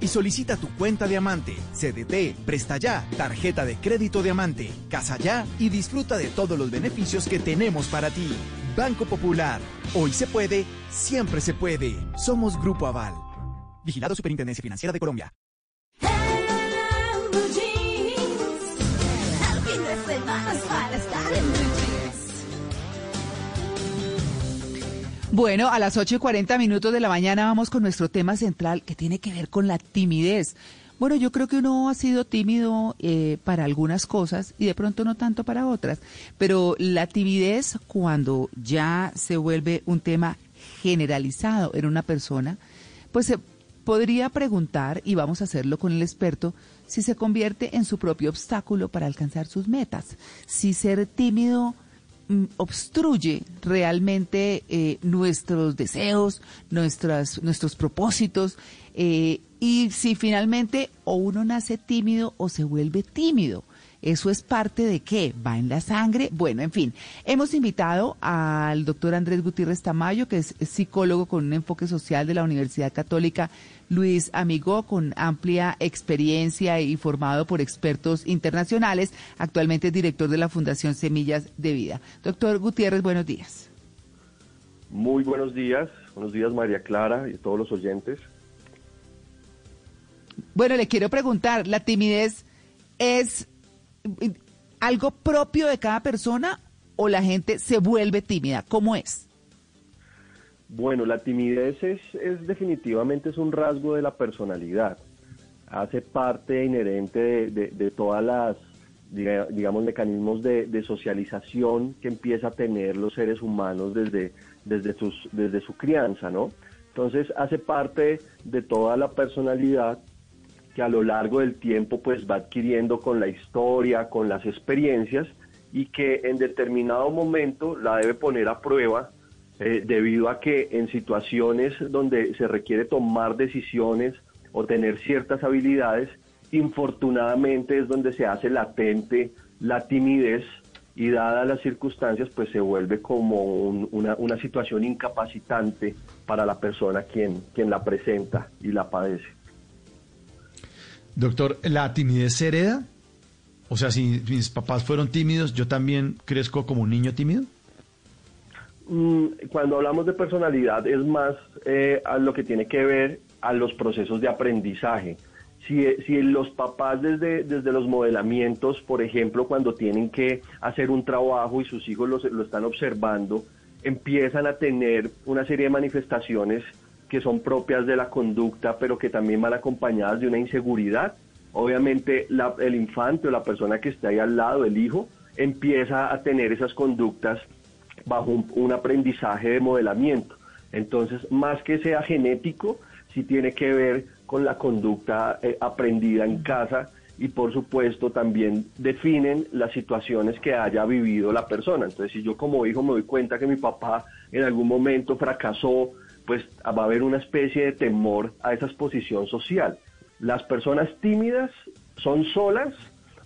y solicita tu cuenta Diamante, CDT, Presta Ya, tarjeta de crédito Diamante, Casa Ya y disfruta de todos los beneficios que tenemos para ti. Banco Popular. Hoy se puede, siempre se puede. Somos Grupo Aval. Vigilado Superintendencia Financiera de Colombia. Bueno, a las 8 y 40 minutos de la mañana vamos con nuestro tema central que tiene que ver con la timidez. Bueno, yo creo que uno ha sido tímido eh, para algunas cosas y de pronto no tanto para otras, pero la timidez cuando ya se vuelve un tema generalizado en una persona, pues se podría preguntar, y vamos a hacerlo con el experto, si se convierte en su propio obstáculo para alcanzar sus metas, si ser tímido obstruye realmente eh, nuestros deseos, nuestras, nuestros propósitos, eh, y si finalmente o uno nace tímido o se vuelve tímido. ¿Eso es parte de qué? ¿Va en la sangre? Bueno, en fin, hemos invitado al doctor Andrés Gutiérrez Tamayo, que es psicólogo con un enfoque social de la Universidad Católica Luis Amigo, con amplia experiencia y formado por expertos internacionales. Actualmente es director de la Fundación Semillas de Vida. Doctor Gutiérrez, buenos días. Muy buenos días. Buenos días, María Clara y todos los oyentes. Bueno, le quiero preguntar, ¿la timidez es algo propio de cada persona o la gente se vuelve tímida? ¿Cómo es? Bueno, la timidez es, definitivamente es un rasgo de la personalidad. Hace parte inherente de, todas las, digamos, mecanismos de, socialización que empieza a tener los seres humanos desde, desde, sus, desde su crianza, ¿no? Entonces hace parte de toda la personalidad que a lo largo del tiempo pues va adquiriendo con la historia, con las experiencias y que en determinado momento la debe poner a prueba eh, debido a que en situaciones donde se requiere tomar decisiones o tener ciertas habilidades, infortunadamente es donde se hace latente la timidez y dadas las circunstancias pues se vuelve como una, una situación incapacitante para la persona quien, quien la presenta y la padece. Doctor, ¿la timidez se hereda? O sea, si mis papás fueron tímidos, ¿yo también crezco como un niño tímido? Mm, cuando hablamos de personalidad es más eh, a lo que tiene que ver a los procesos de aprendizaje. Si, si, los papás desde, desde los modelamientos, por ejemplo, cuando tienen que hacer un trabajo y sus hijos lo, lo están observando, empiezan a tener una serie de manifestaciones que son propias de la conducta, pero que también van acompañadas de una inseguridad. Obviamente el infante o la persona que está ahí al lado, el hijo, empieza a tener esas conductas bajo un, aprendizaje de modelamiento. Entonces, más que sea genético, sí tiene que ver con la conducta eh, aprendida en casa y por supuesto también definen las situaciones que haya vivido la persona. Entonces, si yo como hijo me doy cuenta que mi papá en algún momento fracasó, pues va a haber una especie de temor a esa exposición social. Las personas tímidas son solas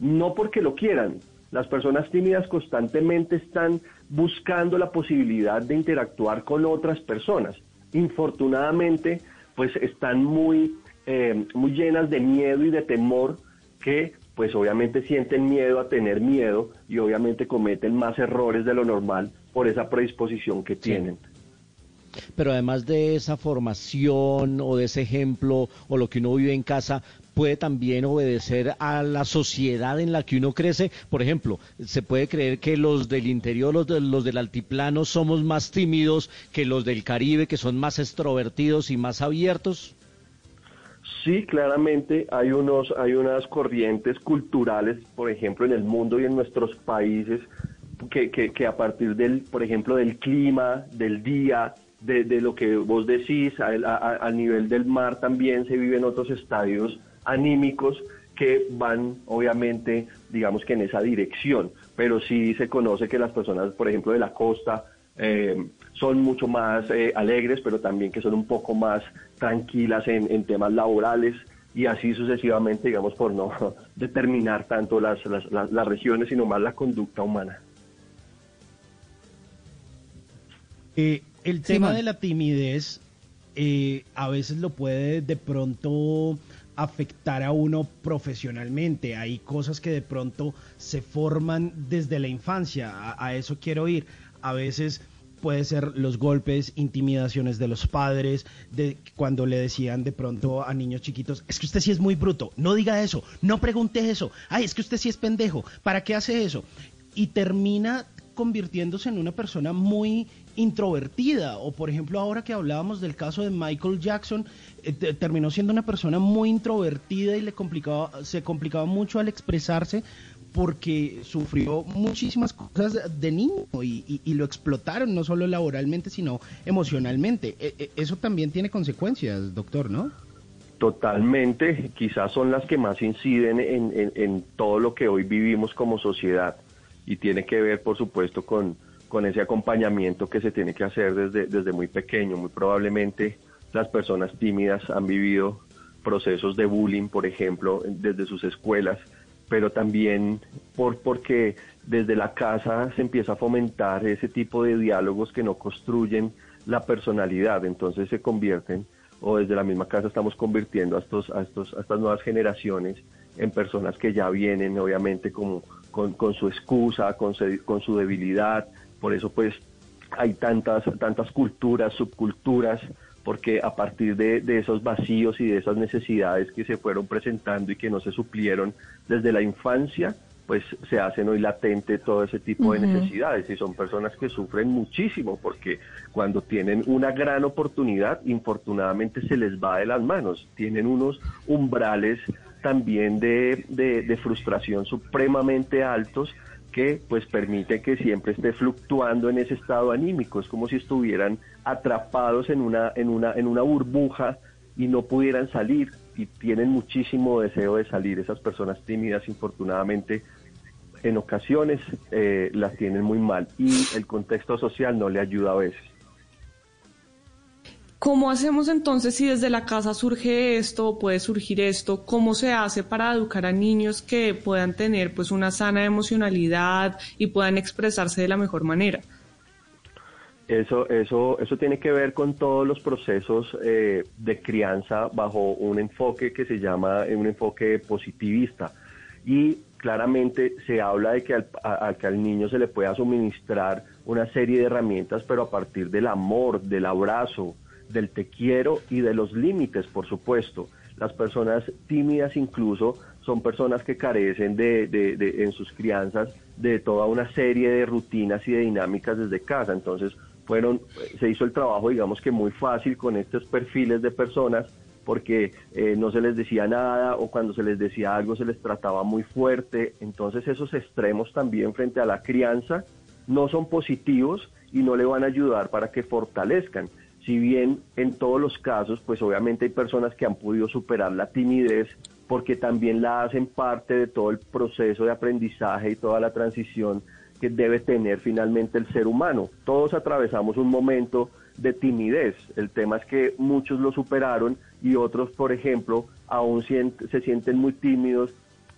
no porque lo quieran. Las personas tímidas constantemente están buscando la posibilidad de interactuar con otras personas. Infortunadamente, pues están muy, eh, muy llenas de miedo y de temor que pues obviamente sienten miedo a tener miedo y obviamente cometen más errores de lo normal por esa predisposición que tienen. Pero además de esa formación o de ese ejemplo o lo que uno vive en casa, puede también obedecer a la sociedad en la que uno crece. Por ejemplo, se puede creer que los del interior, los, los del altiplano, somos más tímidos que los del Caribe, que son más extrovertidos y más abiertos. Sí, claramente hay unos, hay unas corrientes culturales, por ejemplo, en el mundo y en nuestros países, que, que, a partir del, por ejemplo, del clima, del día, de, lo que vos decís, a, nivel del mar también se viven otros estadios anímicos que van obviamente, digamos que en esa dirección, pero sí se conoce que las personas, por ejemplo, de la costa, eh, son mucho más eh, alegres, pero también que son un poco más tranquilas en, temas laborales y así sucesivamente, digamos, por no determinar tanto las, las, las regiones, sino más la conducta humana. Eh, el tema de la timidez eh, a veces lo puede de pronto afectar a uno profesionalmente. Hay cosas que de pronto se forman desde la infancia. A, a eso quiero ir. A veces puede ser los golpes, intimidaciones de los padres, de cuando le decían de pronto a niños chiquitos, es que usted sí es muy bruto, no diga eso, no pregunte eso, ay, es que usted sí es pendejo, ¿para qué hace eso? Y termina convirtiéndose en una persona muy introvertida. O por ejemplo ahora que hablábamos del caso de Michael Jackson eh, te- terminó siendo una persona muy introvertida y le complicaba se complicaba mucho al expresarse porque sufrió muchísimas cosas de niño y, lo explotaron no solo laboralmente sino emocionalmente. E- e- eso también tiene consecuencias doctor no Totalmente, quizás son las que más inciden en, en- en todo lo que hoy vivimos como sociedad y tiene que ver, por supuesto, con, con ese acompañamiento que se tiene que hacer desde, desde muy pequeño. Muy probablemente las personas tímidas han vivido procesos de bullying, por ejemplo, desde sus escuelas, pero también por, porque desde la casa se empieza a fomentar ese tipo de diálogos que no construyen la personalidad, entonces se convierten o desde la misma casa estamos convirtiendo a, estos, a, estos, a estas nuevas generaciones en personas que ya vienen obviamente como con, con su excusa, con, se- con su debilidad, por eso pues hay tantas, tantas culturas, subculturas, porque a partir de, de esos vacíos y de esas necesidades que se fueron presentando y que no se suplieron desde la infancia, pues se hacen hoy latente todo ese tipo de necesidades. Y son personas que sufren muchísimo porque cuando tienen una gran oportunidad, infortunadamente se les va de las manos, tienen unos umbrales también de, de, frustración supremamente altos que pues permite que siempre esté fluctuando en ese estado anímico, es como si estuvieran atrapados en una, en una, en una burbuja y no pudieran salir y tienen muchísimo deseo de salir. Esas personas tímidas, infortunadamente, en ocasiones eh, las tienen muy mal y el contexto social no le ayuda a veces. ¿Cómo hacemos entonces si desde la casa surge esto o puede surgir esto? ¿Cómo se hace para educar a niños que puedan tener pues una sana emocionalidad y puedan expresarse de la mejor manera? Eso, eso, eso tiene que ver con todos los procesos eh, de crianza bajo un enfoque que se llama eh, un enfoque positivista. Y claramente se habla de que al, a- a que al niño se le pueda suministrar una serie de herramientas, pero a partir del amor, del abrazo, del te quiero y de los límites, por supuesto. Las personas tímidas incluso son personas que carecen de, de- de- en sus crianzas de toda una serie de rutinas y de dinámicas desde casa. Entonces, fueron, se hizo el trabajo, digamos que muy fácil con estos perfiles de personas porque eh, no se les decía nada o cuando se les decía algo se les trataba muy fuerte. Entonces esos extremos también frente a la crianza no son positivos y no le van a ayudar para que fortalezcan. Si bien en todos los casos, pues obviamente hay personas que han podido superar la timidez porque también la hacen parte de todo el proceso de aprendizaje y toda la transición que debe tener finalmente el ser humano. Todos atravesamos un momento de timidez. El tema es que muchos lo superaron y otros, por ejemplo, aún se sienten muy tímidos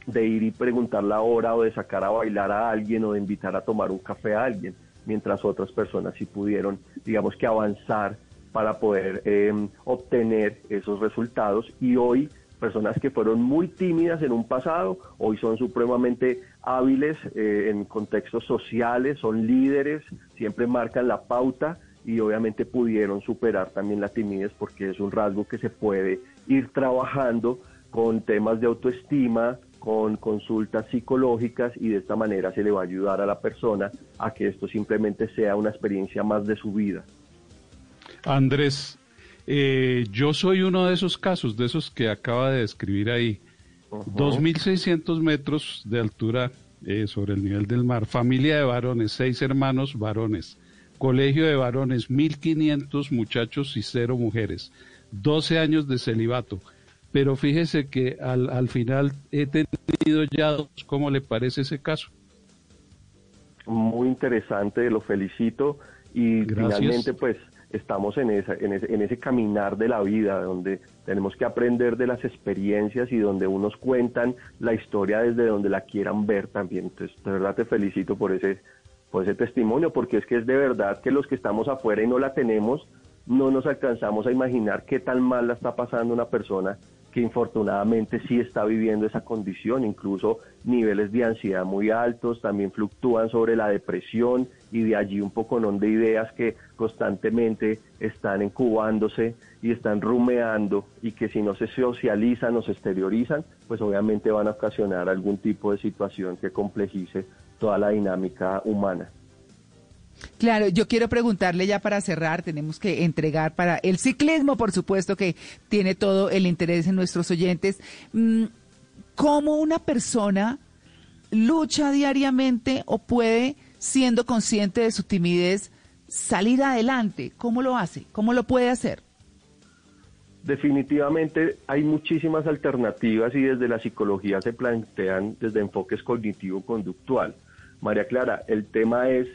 de ir y preguntar la hora o de sacar a bailar a alguien o de invitar a tomar un café a alguien, mientras otras personas sí pudieron, digamos que avanzar para poder eh, obtener esos resultados y hoy personas que fueron muy tímidas en un pasado, hoy son supremamente hábiles eh, en contextos sociales, son líderes, siempre marcan la pauta y obviamente pudieron superar también la timidez porque es un rasgo que se puede ir trabajando con temas de autoestima, con consultas psicológicas y de esta manera se le va a ayudar a la persona a que esto simplemente sea una experiencia más de su vida. Andrés, eh, yo soy uno de esos casos, de esos que acaba de describir ahí. 2.600 metros de altura eh, sobre el nivel del mar, familia de varones, seis hermanos varones, colegio de varones, 1.500 muchachos y cero mujeres, 12 años de celibato. Pero fíjese que al, al final he tenido ya dos. ¿Cómo le parece ese caso? Muy interesante, lo felicito y Gracias. finalmente pues estamos en, esa, en, ese, en ese caminar de la vida donde tenemos que aprender de las experiencias y donde unos cuentan la historia desde donde la quieran ver también. Entonces, de verdad te felicito por ese, por ese testimonio, porque es que es de verdad que los que estamos afuera y no la tenemos, no nos alcanzamos a imaginar qué tan mal la está pasando una persona que infortunadamente sí está viviendo esa condición, incluso niveles de ansiedad muy altos, también fluctúan sobre la depresión y de allí un poco de ideas que constantemente están incubándose y están rumeando y que si no se socializan o se exteriorizan, pues obviamente van a ocasionar algún tipo de situación que complejice toda la dinámica humana. Claro, yo quiero preguntarle ya para cerrar, tenemos que entregar para el ciclismo, por supuesto que tiene todo el interés en nuestros oyentes. Mm, ¿Cómo una persona lucha diariamente o puede, siendo consciente de su timidez, salir adelante? ¿Cómo lo hace? ¿Cómo lo puede hacer? Definitivamente hay muchísimas alternativas y desde la psicología se plantean desde enfoques cognitivo-conductual. María Clara, el tema es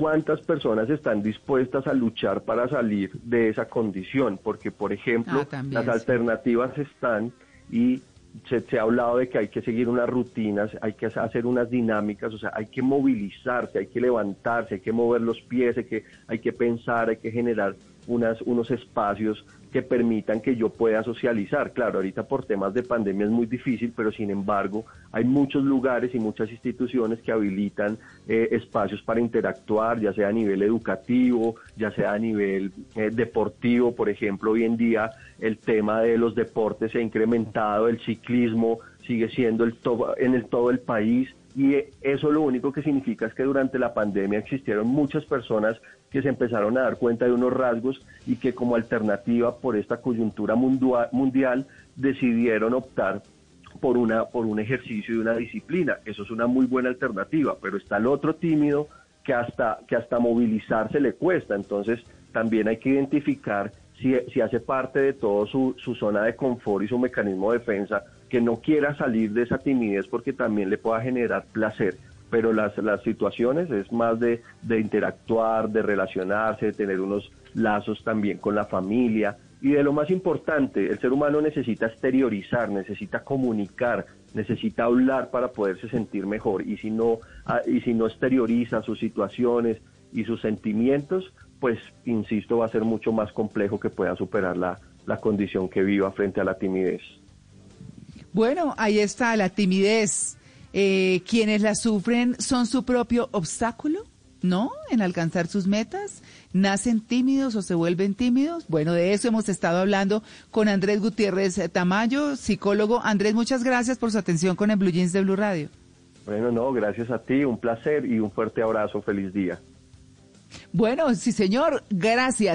cuántas personas están dispuestas a luchar para salir de esa condición, porque por ejemplo Ah, las sí. alternativas están y se, se ha hablado de que hay que seguir unas rutinas, hay que hacer unas dinámicas, o sea, hay que movilizarse, hay que levantarse, hay que mover los pies, hay que, hay que pensar, hay que generar unas, unos espacios que permitan que yo pueda socializar. Claro, ahorita por temas de pandemia es muy difícil, pero sin embargo hay muchos lugares y muchas instituciones que habilitan eh, espacios para interactuar, ya sea a nivel educativo, ya sea a nivel eh, deportivo. Por ejemplo, hoy en día el tema de los deportes se ha incrementado, el ciclismo sigue siendo el to- en el, todo el país y eso lo único que significa es que durante la pandemia existieron muchas personas que se empezaron a dar cuenta de unos rasgos y que como alternativa por esta coyuntura mundial decidieron optar por una por un ejercicio y una disciplina. Eso es una muy buena alternativa, pero está el otro tímido que hasta que hasta movilizarse le cuesta. Entonces, también hay que identificar si, si hace parte de todo su, su zona de confort y su mecanismo de defensa, que no quiera salir de esa timidez porque también le pueda generar placer. Pero las, las situaciones es más de, de interactuar, de relacionarse, de tener unos lazos también con la familia. Y de lo más importante, el ser humano necesita exteriorizar, necesita comunicar, necesita hablar para poderse sentir mejor. Y si no, ah, y si no exterioriza sus situaciones y sus sentimientos, pues, insisto, va a ser mucho más complejo que pueda superar la, la condición que viva frente a la timidez. Bueno, ahí está la timidez. Eh, quienes la sufren son su propio obstáculo, ¿no? En alcanzar sus metas. ¿Nacen tímidos o se vuelven tímidos? Bueno, de eso hemos estado hablando con Andrés Gutiérrez Tamayo, psicólogo. Andrés, muchas gracias por su atención con el Blue Jeans de Blue Radio. Bueno, no, gracias a ti, un placer y un fuerte abrazo, feliz día. Bueno, sí, señor, gracias.